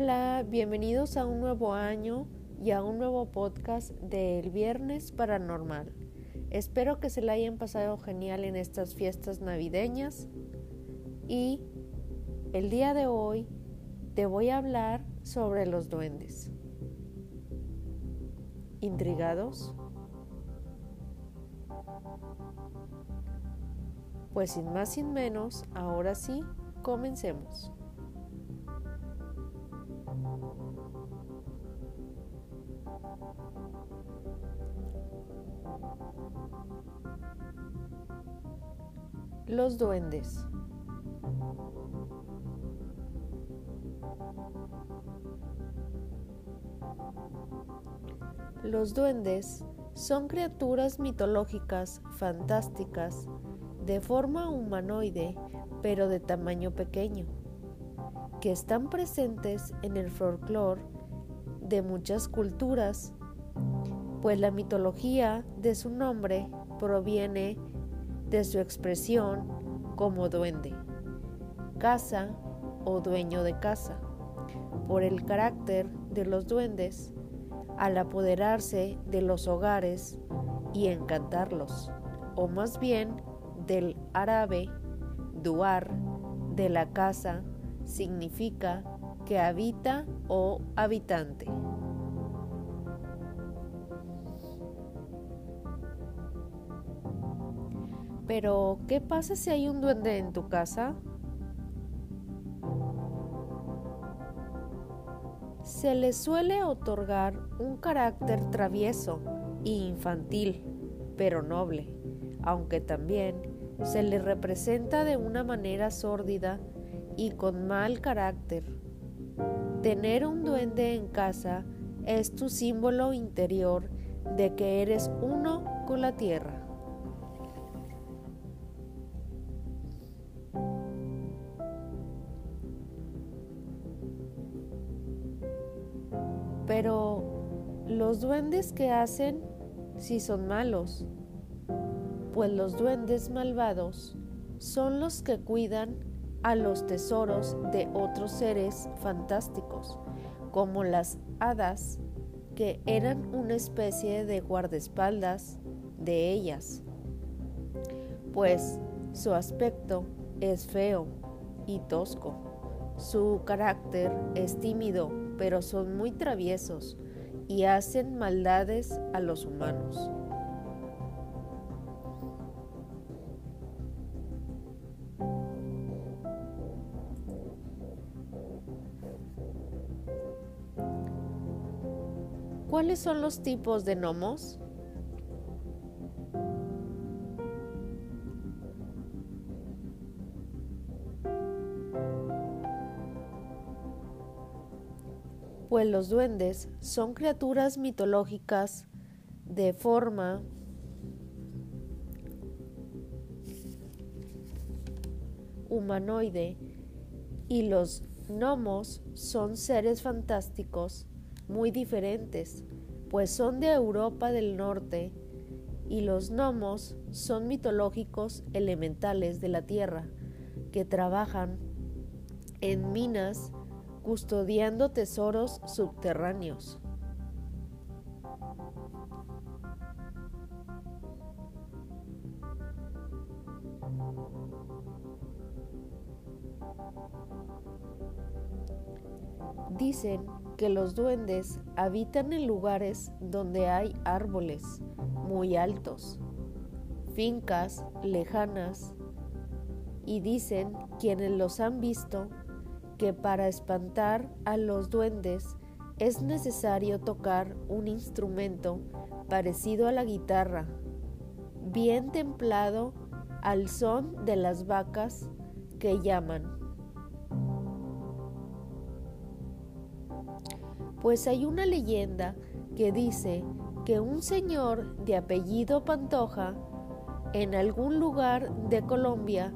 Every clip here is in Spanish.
Hola, bienvenidos a un nuevo año y a un nuevo podcast del Viernes Paranormal. Espero que se la hayan pasado genial en estas fiestas navideñas y el día de hoy te voy a hablar sobre los duendes. ¿Intrigados? Pues sin más sin menos, ahora sí, comencemos. Los duendes. Los duendes son criaturas mitológicas fantásticas de forma humanoide pero de tamaño pequeño, que están presentes en el folclore de muchas culturas, pues la mitología de su nombre proviene de su expresión como duende, casa o dueño de casa, por el carácter de los duendes al apoderarse de los hogares y encantarlos, o más bien del árabe duar de la casa significa que habita o habitante. Pero, ¿qué pasa si hay un duende en tu casa? Se le suele otorgar un carácter travieso e infantil, pero noble, aunque también se le representa de una manera sórdida y con mal carácter. Tener un duende en casa es tu símbolo interior de que eres uno con la tierra. Pero los duendes que hacen si son malos, pues los duendes malvados son los que cuidan a los tesoros de otros seres fantásticos, como las hadas, que eran una especie de guardaespaldas de ellas, pues su aspecto es feo y tosco, su carácter es tímido pero son muy traviesos y hacen maldades a los humanos. ¿Cuáles son los tipos de gnomos? Pues los duendes son criaturas mitológicas de forma humanoide y los gnomos son seres fantásticos muy diferentes, pues son de Europa del Norte y los gnomos son mitológicos elementales de la Tierra que trabajan en minas custodiando tesoros subterráneos. Dicen que los duendes habitan en lugares donde hay árboles muy altos, fincas lejanas, y dicen quienes los han visto que para espantar a los duendes es necesario tocar un instrumento parecido a la guitarra, bien templado al son de las vacas que llaman. Pues hay una leyenda que dice que un señor de apellido Pantoja en algún lugar de Colombia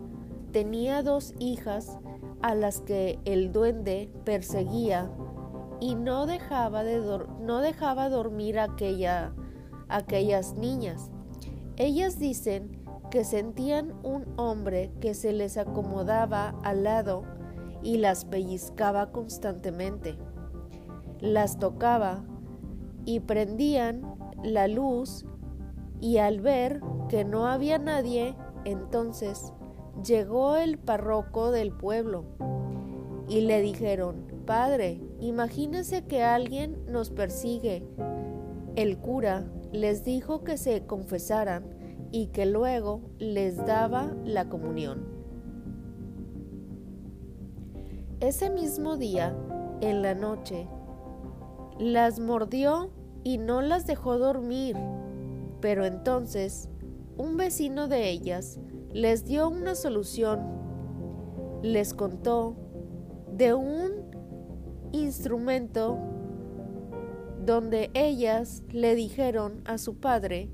tenía dos hijas a las que el duende perseguía y no dejaba, de no dejaba dormir aquella, aquellas niñas. Ellas dicen que sentían un hombre que se les acomodaba al lado y las pellizcaba constantemente. Las tocaba y prendían la luz y al ver que no había nadie, entonces llegó el párroco del pueblo y le dijeron, Padre, imagínese que alguien nos persigue. El cura les dijo que se confesaran y que luego les daba la comunión. Ese mismo día, en la noche, las mordió y no las dejó dormir, pero entonces un vecino de ellas les dio una solución. Les contó de un instrumento donde ellas le dijeron a su padre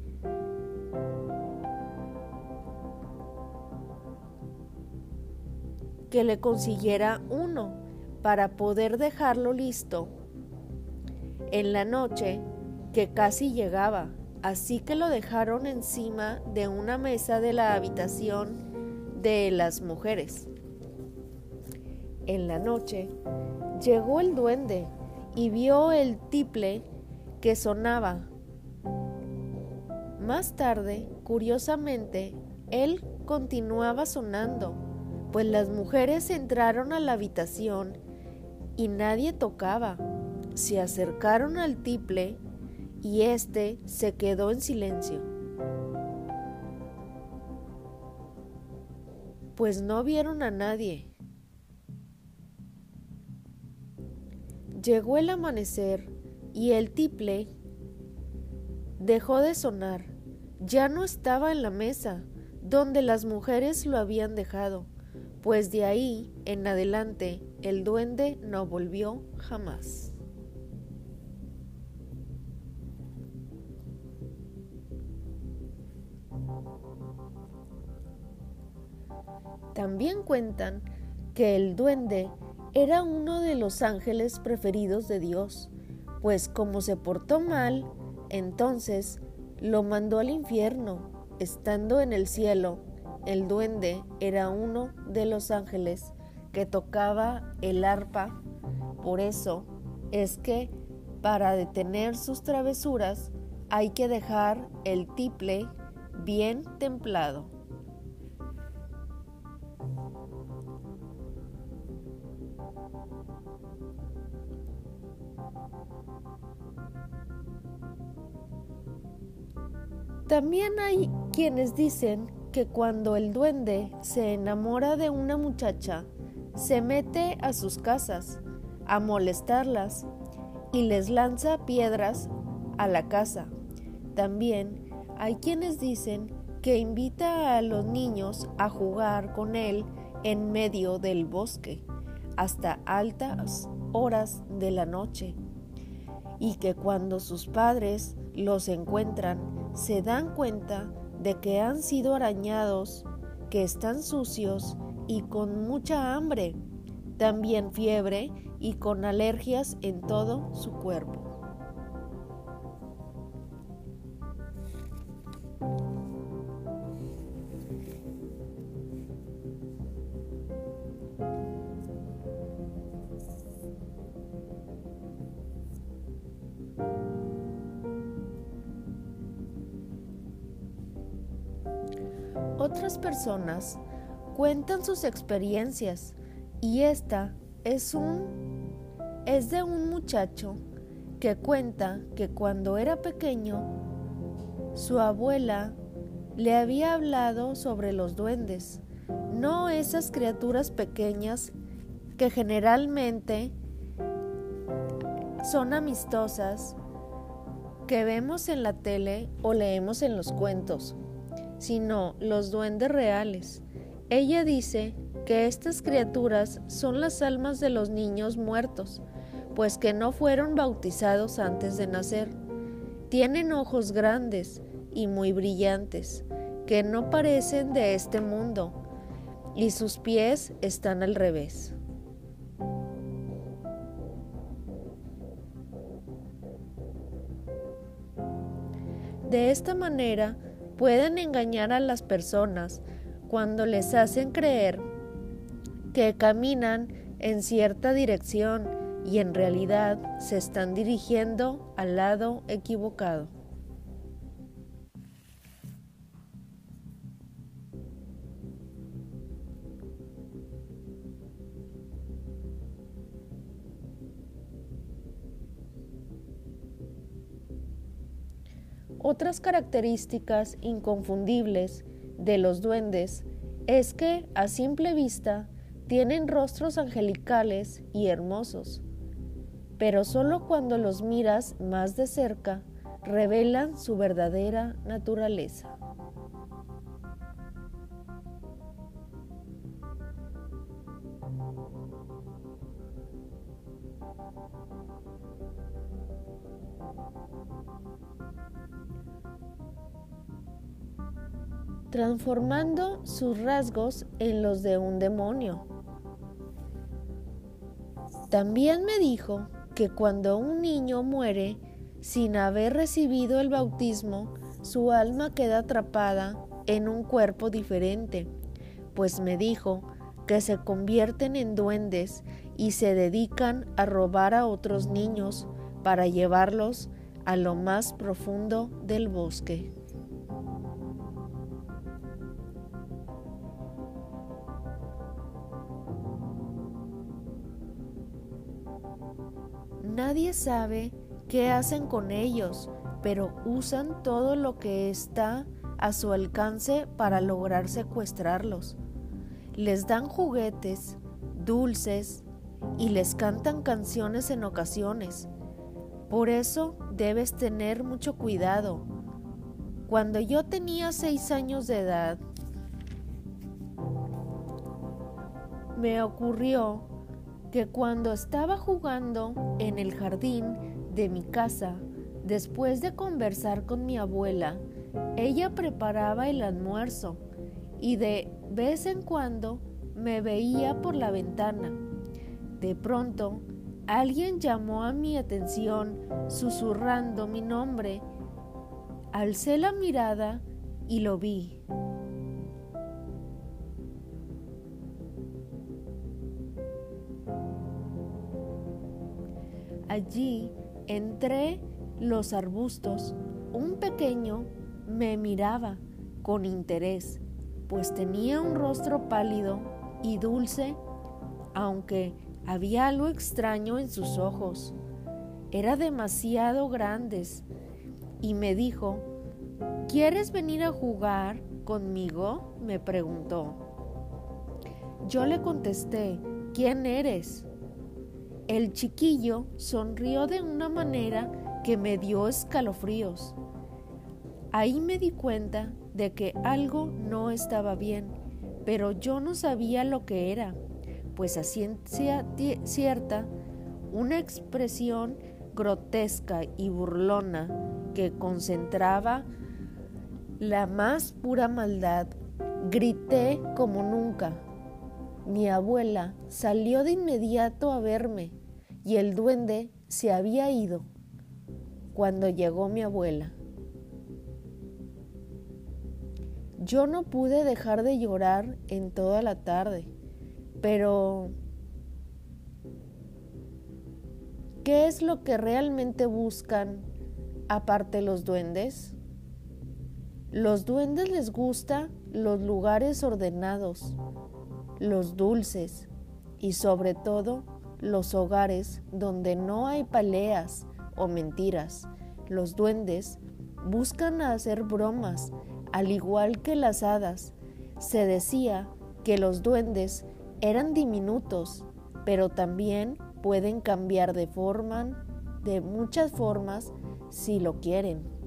que le consiguiera uno para poder dejarlo listo en la noche que casi llegaba, así que lo dejaron encima de una mesa de la habitación de las mujeres. En la noche llegó el duende y vio el tiple que sonaba. Más tarde, curiosamente, él continuaba sonando pues las mujeres entraron a la habitación y nadie tocaba. Se acercaron al tiple y éste se quedó en silencio. Pues no vieron a nadie. Llegó el amanecer y el tiple dejó de sonar. Ya no estaba en la mesa donde las mujeres lo habían dejado pues de ahí en adelante el duende no volvió jamás. Cuentan que el duende era uno de los ángeles preferidos de Dios, pues como se portó mal, entonces lo mandó al infierno, estando en el cielo el duende era uno de los ángeles que tocaba el arpa. Por eso es que para detener sus travesuras hay que dejar el tiple bien templado. También hay quienes dicen que cuando el duende se enamora de una muchacha, se mete a sus casas a molestarlas y les lanza piedras a la casa. También hay quienes dicen que invita a los niños a jugar con él en medio del bosque hasta altas horas de la noche y que cuando sus padres los encuentran se dan cuenta de que han sido arañados, que están sucios y con mucha hambre, también fiebre y con alergias en todo su cuerpo. Otras personas cuentan sus experiencias y esta es es de un muchacho que cuenta que cuando era pequeño su abuela le había hablado sobre los duendes, no esas criaturas pequeñas que generalmente son amistosas que vemos en la tele o leemos en los cuentos sino los duendes reales. Ella dice que estas criaturas son las almas de los niños muertos, pues que no fueron bautizados antes de nacer. Tienen ojos grandes y muy brillantes, que no parecen de este mundo, y sus pies están al revés. De esta manera, pueden engañar a las personas cuando les hacen creer que caminan en cierta dirección y en realidad se están dirigiendo al lado equivocado. Otras características inconfundibles de los duendes es que a simple vista tienen rostros angelicales y hermosos, pero solo cuando los miras más de cerca revelan su verdadera naturaleza. Transformando sus rasgos en los de un demonio. También me dijo que cuando un niño muere sin haber recibido el bautismo, su alma queda atrapada en un cuerpo diferente, pues me dijo que se convierten en duendes y se dedican a robar a otros niños para llevarlos a lo más profundo del bosque. Sabe qué hacen con ellos, pero usan todo lo que está a su alcance para lograr secuestrarlos. Les dan juguetes, dulces y les cantan canciones en ocasiones. Por eso debes tener mucho cuidado. Cuando yo tenía seis años de edad, me ocurrió que cuando estaba jugando en el jardín de mi casa, después de conversar con mi abuela, ella preparaba el almuerzo y de vez en cuando me veía por la ventana. De pronto, alguien llamó a mi atención susurrando mi nombre. Alcé la mirada y lo vi. Allí, entre los arbustos, un pequeño me miraba con interés, pues tenía un rostro pálido y dulce, aunque había algo extraño en sus ojos. Era demasiado grandes y me dijo, ¿quieres venir a jugar conmigo? me preguntó. Yo le contesté, ¿quién eres? El chiquillo sonrió de una manera que me dio escalofríos. Ahí me di cuenta de que algo no estaba bien, pero yo no sabía lo que era, pues a ciencia cierta, una expresión grotesca y burlona que concentraba la más pura maldad. Grité como nunca. Mi abuela salió de inmediato a verme y el duende se había ido cuando llegó mi abuela. Yo no pude dejar de llorar en toda la tarde, pero ¿qué es lo que realmente buscan aparte los duendes? Los duendes les gusta los lugares ordenados, los dulces y sobre todo los hogares donde no hay peleas o mentiras. Los duendes buscan hacer bromas, al igual que las hadas. Se decía que los duendes eran diminutos, pero también pueden cambiar de forma, de muchas formas, si lo quieren.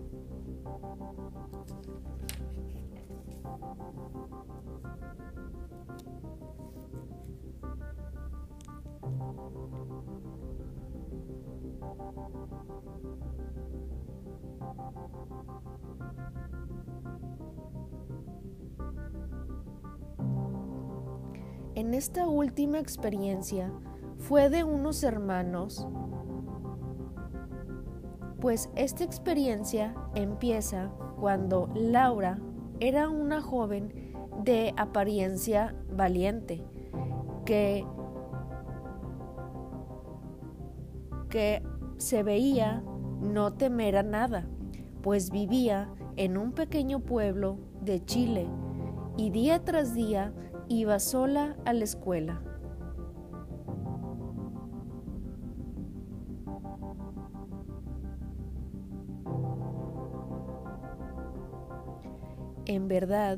En esta última experiencia fue de unos hermanos, pues esta experiencia empieza cuando Laura era una joven de apariencia valiente, que que se veía no temer a nada, pues vivía en un pequeño pueblo de Chile y día tras día iba sola a la escuela. En verdad,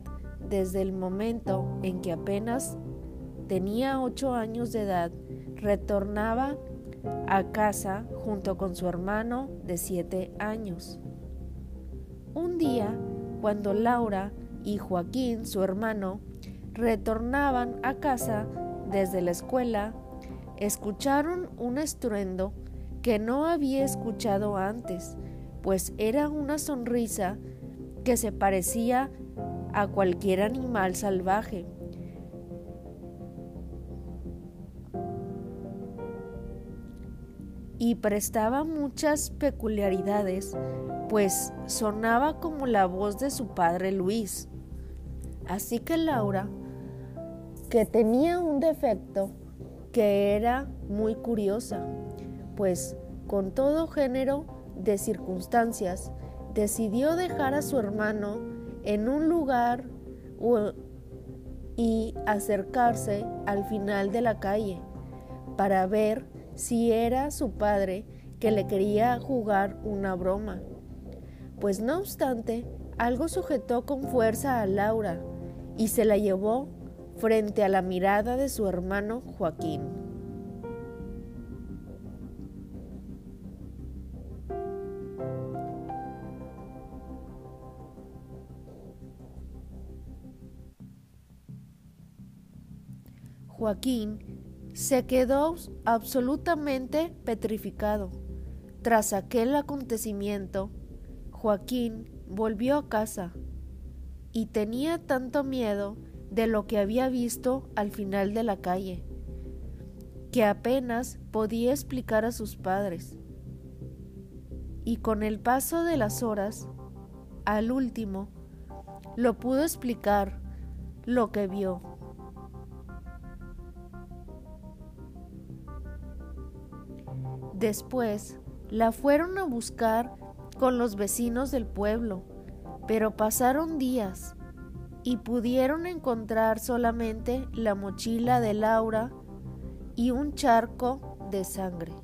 desde el momento en que apenas tenía ocho años de edad, retornaba a casa junto con su hermano de siete años. Un día, cuando Laura y Joaquín, su hermano, retornaban a casa desde la escuela, escucharon un estruendo que no había escuchado antes, pues era una sonrisa que se parecía a cualquier animal salvaje. Y prestaba muchas peculiaridades, pues sonaba como la voz de su padre Luis. Así que Laura, que tenía un defecto, que era muy curiosa, pues con todo género de circunstancias, decidió dejar a su hermano en un lugar y acercarse al final de la calle para ver si era su padre que le quería jugar una broma. Pues no obstante, algo sujetó con fuerza a Laura y se la llevó frente a la mirada de su hermano Joaquín. Joaquín se quedó absolutamente petrificado. Tras aquel acontecimiento, Joaquín volvió a casa y tenía tanto miedo de lo que había visto al final de la calle que apenas podía explicar a sus padres. Y con el paso de las horas, al último, lo pudo explicar lo que vio. Después la fueron a buscar con los vecinos del pueblo, pero pasaron días y pudieron encontrar solamente la mochila de Laura y un charco de sangre.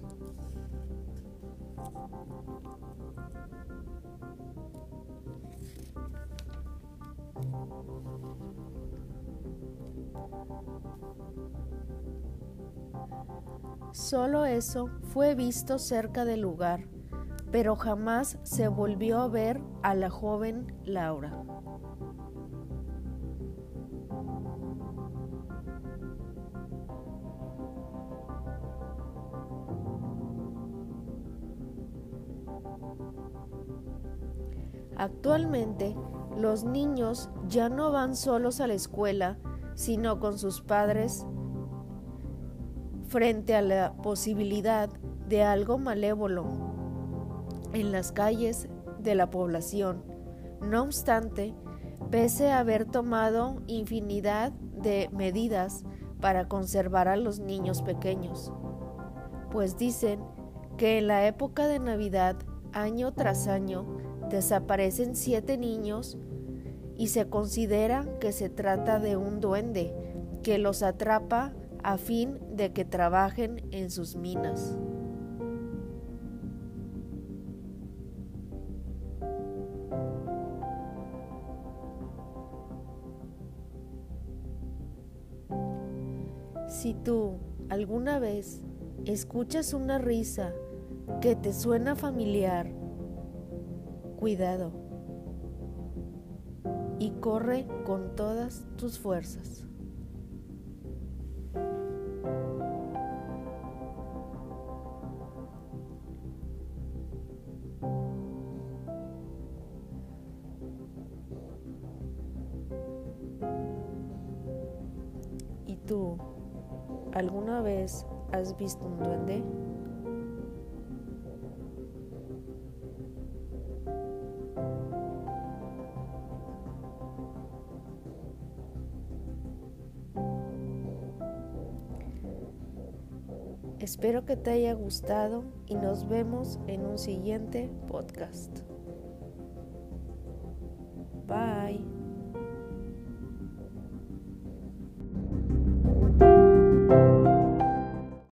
Solo eso fue visto cerca del lugar, pero jamás se volvió a ver a la joven Laura. Actualmente, los niños ya no van solos a la escuela, sino con sus padres frente a la posibilidad de algo malévolo en las calles de la población. No obstante, pese a haber tomado infinidad de medidas para conservar a los niños pequeños, pues dicen que en la época de Navidad, año tras año, desaparecen siete niños y se considera que se trata de un duende que los atrapa a fin de que trabajen en sus minas. Si tú alguna vez escuchas una risa que te suena familiar, cuidado y corre con todas tus fuerzas. Alguna vez has visto un duende? Espero que te haya gustado y nos vemos en un siguiente podcast.